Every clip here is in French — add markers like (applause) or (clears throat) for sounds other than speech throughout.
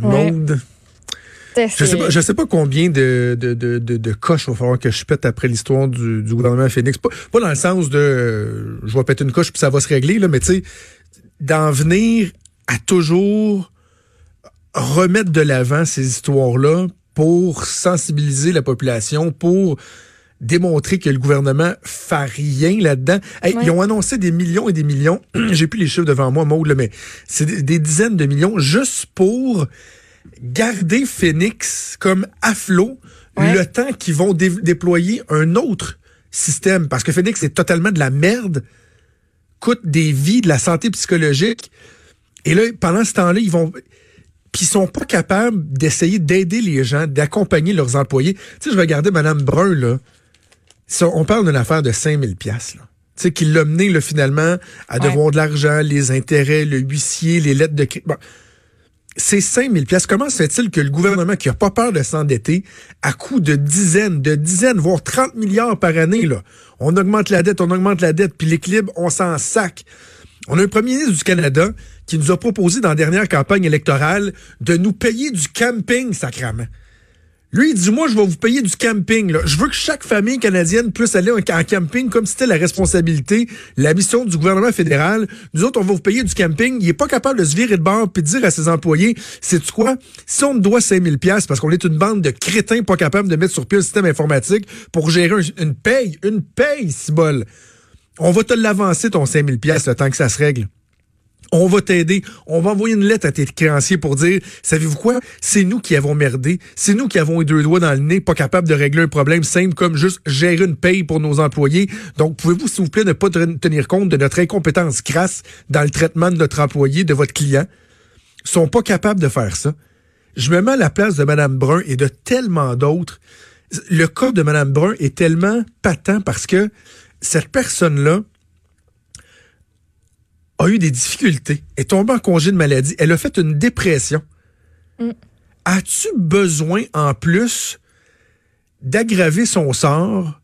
Maude. Je sais pas, je sais pas combien de, de, de, de, coches il va falloir que je pète après l'histoire du, du gouvernement Phoenix. Pas, pas dans le sens de euh, je vais péter une coche puis ça va se régler, là, mais tu sais, d'en venir à toujours remettre de l'avant ces histoires-là pour sensibiliser la population, pour démontrer que le gouvernement fait rien là-dedans. Ils ont annoncé des millions et des millions. (clears throat) J'ai plus les chiffres devant moi, Maud, mais c'est des dizaines de millions juste pour garder Phoenix comme à flot le temps qu'ils vont déployer un autre système. Parce que Phoenix est totalement de la merde, coûte des vies, de la santé psychologique. Et là, pendant ce temps-là, ils vont... Puis ils sont pas capables d'essayer d'aider les gens, d'accompagner leurs employés. Tu sais, je regardais Mme Brun, là. On parle d'une affaire de 5000 pièces là. Tu sais, qui l'a mené, là, finalement, à devoir de l'argent, les intérêts, le huissier, les lettres de crédit. Bon ces 5000 pièces, comment se fait-il que le gouvernement qui a pas peur de s'endetter à coût de dizaines, de dizaines, voire 30 milliards par année, là, on augmente la dette, on augmente la dette, puis l'équilibre, on s'en sac. On a un premier ministre du Canada qui nous a proposé dans la dernière campagne électorale de nous payer du camping, sacrament. Lui, il dit, moi, je vais vous payer du camping. Je veux que chaque famille canadienne puisse aller en camping comme c'était la responsabilité, la mission du gouvernement fédéral. Nous autres, on va vous payer du camping. Il est pas capable de se virer de bord puis de dire à ses employés, c'est quoi? Si on me doit 5000 pièces parce qu'on est une bande de crétins pas capables de mettre sur pied un système informatique pour gérer une paye, une paye, si bol. On va te l'avancer, ton 5000 pièces le temps que ça se règle on va t'aider, on va envoyer une lettre à tes créanciers pour dire, savez-vous quoi, c'est nous qui avons merdé, c'est nous qui avons eu deux doigts dans le nez, pas capable de régler un problème simple comme juste gérer une paye pour nos employés. Donc, pouvez-vous, s'il vous plaît, ne pas tenir compte de notre incompétence crasse dans le traitement de notre employé, de votre client? Ils sont pas capables de faire ça. Je me mets à la place de Mme Brun et de tellement d'autres. Le cas de Mme Brun est tellement patent parce que cette personne-là, a eu des difficultés, est tombée en congé de maladie, elle a fait une dépression. Mm. As-tu besoin en plus d'aggraver son sort,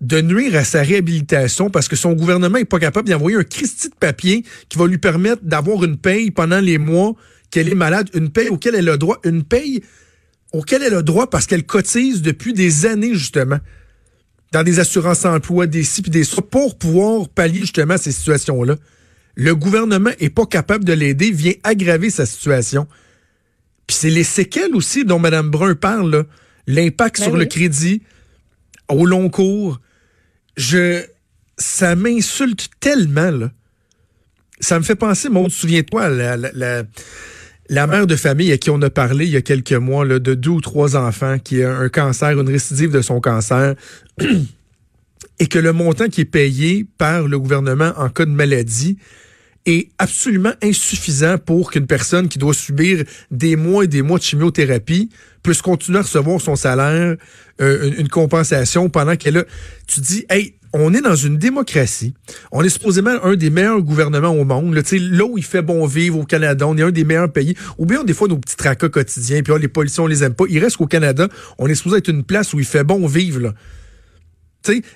de nuire à sa réhabilitation parce que son gouvernement est pas capable d'envoyer un Christi de papier qui va lui permettre d'avoir une paye pendant les mois qu'elle est malade, une paye auquel elle a droit, une paye auquel elle a droit parce qu'elle cotise depuis des années justement dans des assurances emploi, des ci des pour pouvoir pallier justement ces situations-là? Le gouvernement est pas capable de l'aider, vient aggraver sa situation. Puis c'est les séquelles aussi dont Mme Brun parle, l'impact ben sur le crédit au long cours. Je, ça m'insulte tellement, là. Ça me fait penser, Maud, souviens-toi, la, la, la, mère de famille à qui on a parlé il y a quelques mois, là, de deux ou trois enfants qui a un cancer, une récidive de son cancer, (clears throat) et que le montant qui est payé par le gouvernement en cas de maladie est absolument insuffisant pour qu'une personne qui doit subir des mois et des mois de chimiothérapie puisse continuer à recevoir son salaire, euh, une, compensation pendant qu'elle a... Tu dis, hey, on est dans une démocratie. On est supposément un des meilleurs gouvernements au monde. Là, là où il fait bon vivre au Canada, on est un des meilleurs pays. Ou bien des fois nos petits tracas quotidiens, puis oh, les policiers, on les aime pas. Il reste qu'au Canada, on est supposé être une place où il fait bon vivre. Là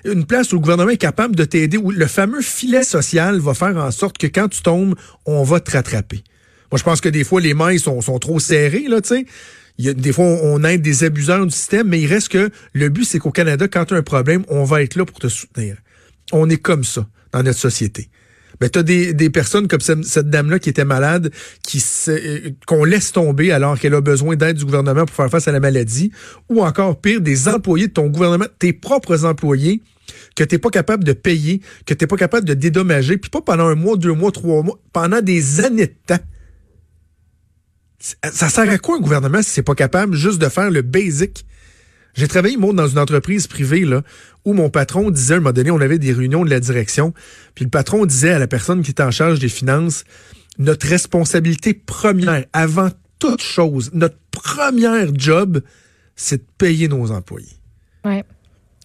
une place où le gouvernement est capable de t'aider, où le fameux filet social va faire en sorte que quand tu tombes, on va te rattraper. Moi, je pense que des fois, les mailles sont, trop serrées, là, tu sais. Des fois, on aide des abuseurs du système, mais il reste que le but, c'est qu'au Canada, quand tu as un problème, on va être là pour te soutenir. On est comme ça dans notre société ben t'as des, des personnes comme cette, dame-là qui était malade, qui euh, qu'on laisse tomber alors qu'elle a besoin d'aide du gouvernement pour faire face à la maladie, ou encore pire, des employés de ton gouvernement, tes propres employés que t'es pas capable de payer, que t'es pas capable de dédommager, puis pas pendant un mois, deux mois, trois mois, pendant des années de temps. Ça sert à quoi un gouvernement si c'est pas capable juste de faire le basic? J'ai travaillé, moi, dans une entreprise privée, là, où mon patron disait, à un moment donné, on avait des réunions de la direction, puis le patron disait à la personne qui était en charge des finances, notre responsabilité première, avant toute chose, notre première job, c'est de payer nos employés. Ouais.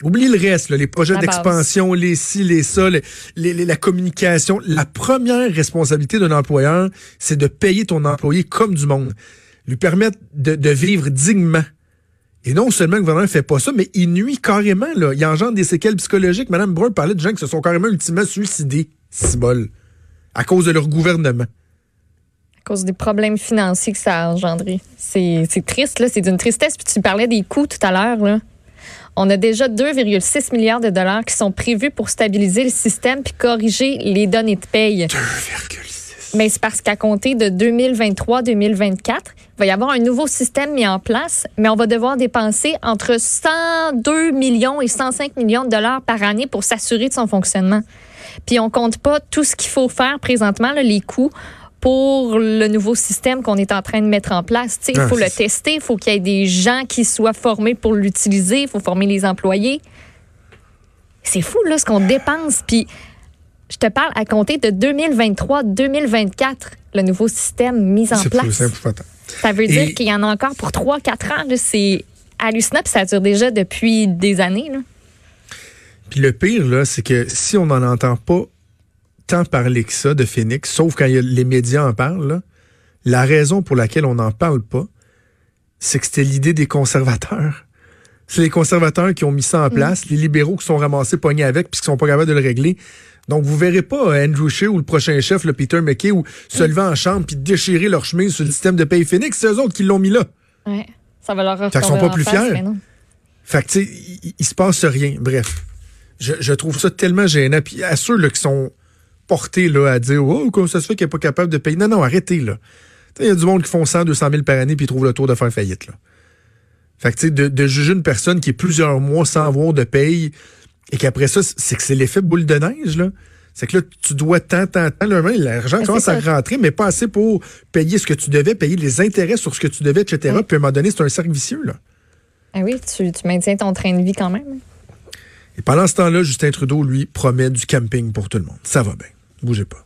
Oublie le reste, les projets d'expansion, les ci, les ça, la communication. La première responsabilité d'un employeur, c'est de payer ton employé comme du monde. Lui permettre de, de vivre dignement et non seulement le gouvernement ne fait pas ça, mais il nuit carrément. Là. Il engendre des séquelles psychologiques. Madame Brun parlait de gens qui se sont carrément ultimement suicidés, bol, à cause de leur gouvernement. cause des problèmes financiers que ça a engendré. C'est triste, là. C'est d'une tristesse. Puis tu parlais des coûts tout à l'heure, là. On a déjà 2,6 milliards de dollars qui sont prévus pour stabiliser le système puis corriger les données de paye. 2,6. Mais c'est parce qu'à compter de 2023-2024, il va y avoir un nouveau système mis en place, mais on va devoir dépenser entre 102 millions et 105 millions de dollars par année pour s'assurer de son fonctionnement. Puis on compte pas tout ce qu'il faut faire présentement, les coûts pour le nouveau système qu'on est en train de mettre en place. Il faut ah, le tester, il faut qu'il y ait des gens qui soient formés pour l'utiliser, il faut former les employés. C'est fou, là, ce qu'on dépense. Puis, je te parle à compter de 2023-2024, le nouveau système mis en place. ça veut dire qu'il y en a encore pour 3-4 ans. C'est hallucinant, puis ça dure déjà depuis des années. Puis le pire, là, c'est que si on n'en entend pas tant parler que ça de Phoenix, sauf quand les médias en parlent. La raison pour laquelle on n'en parle pas, c'est que c'était l'idée des conservateurs. C'est les conservateurs qui ont mis ça en mm. place, les libéraux qui sont ramassés pognés avec puis qui sont pas capables de le régler. Donc, vous verrez pas Andrew Shea ou le prochain chef, le Peter McKay, ou se lever en chambre puis déchirer leur chemise sur le système de paye Phoenix. C'est eux autres qui l'ont mis là. Ouais. Ça va leur Fait qu'ils sont pas plus fiers. Fait que, tu sais, il, se passe rien. Bref. Je, trouve ça tellement gênant. Puis à ceux là, qui sont porté là, à dire Oh, comment ça se fait qu'il n'est pas capable de payer? Non, non, arrêtez là. Il y a du monde qui font 100, 200 000 par année puis ils trouvent le tour de faire faillite. Là. Fait que, de, de juger une personne qui est plusieurs mois sans avoir de paye et qu'après ça, c'est que c'est l'effet boule de neige, là. C'est que là, tu dois tant, tant, tant. L'argent ben, commence à rentrer, mais pas assez pour payer ce que tu devais, payer les intérêts sur ce que tu devais, etc. Puis à un moment donné, c'est un cercle vicieux, là. Ah oui, tu, tu maintiens ton train de vie quand même. Et pendant ce temps-là, Justin Trudeau, lui, promet du camping pour tout le monde. Ça va bien. Bougez pas.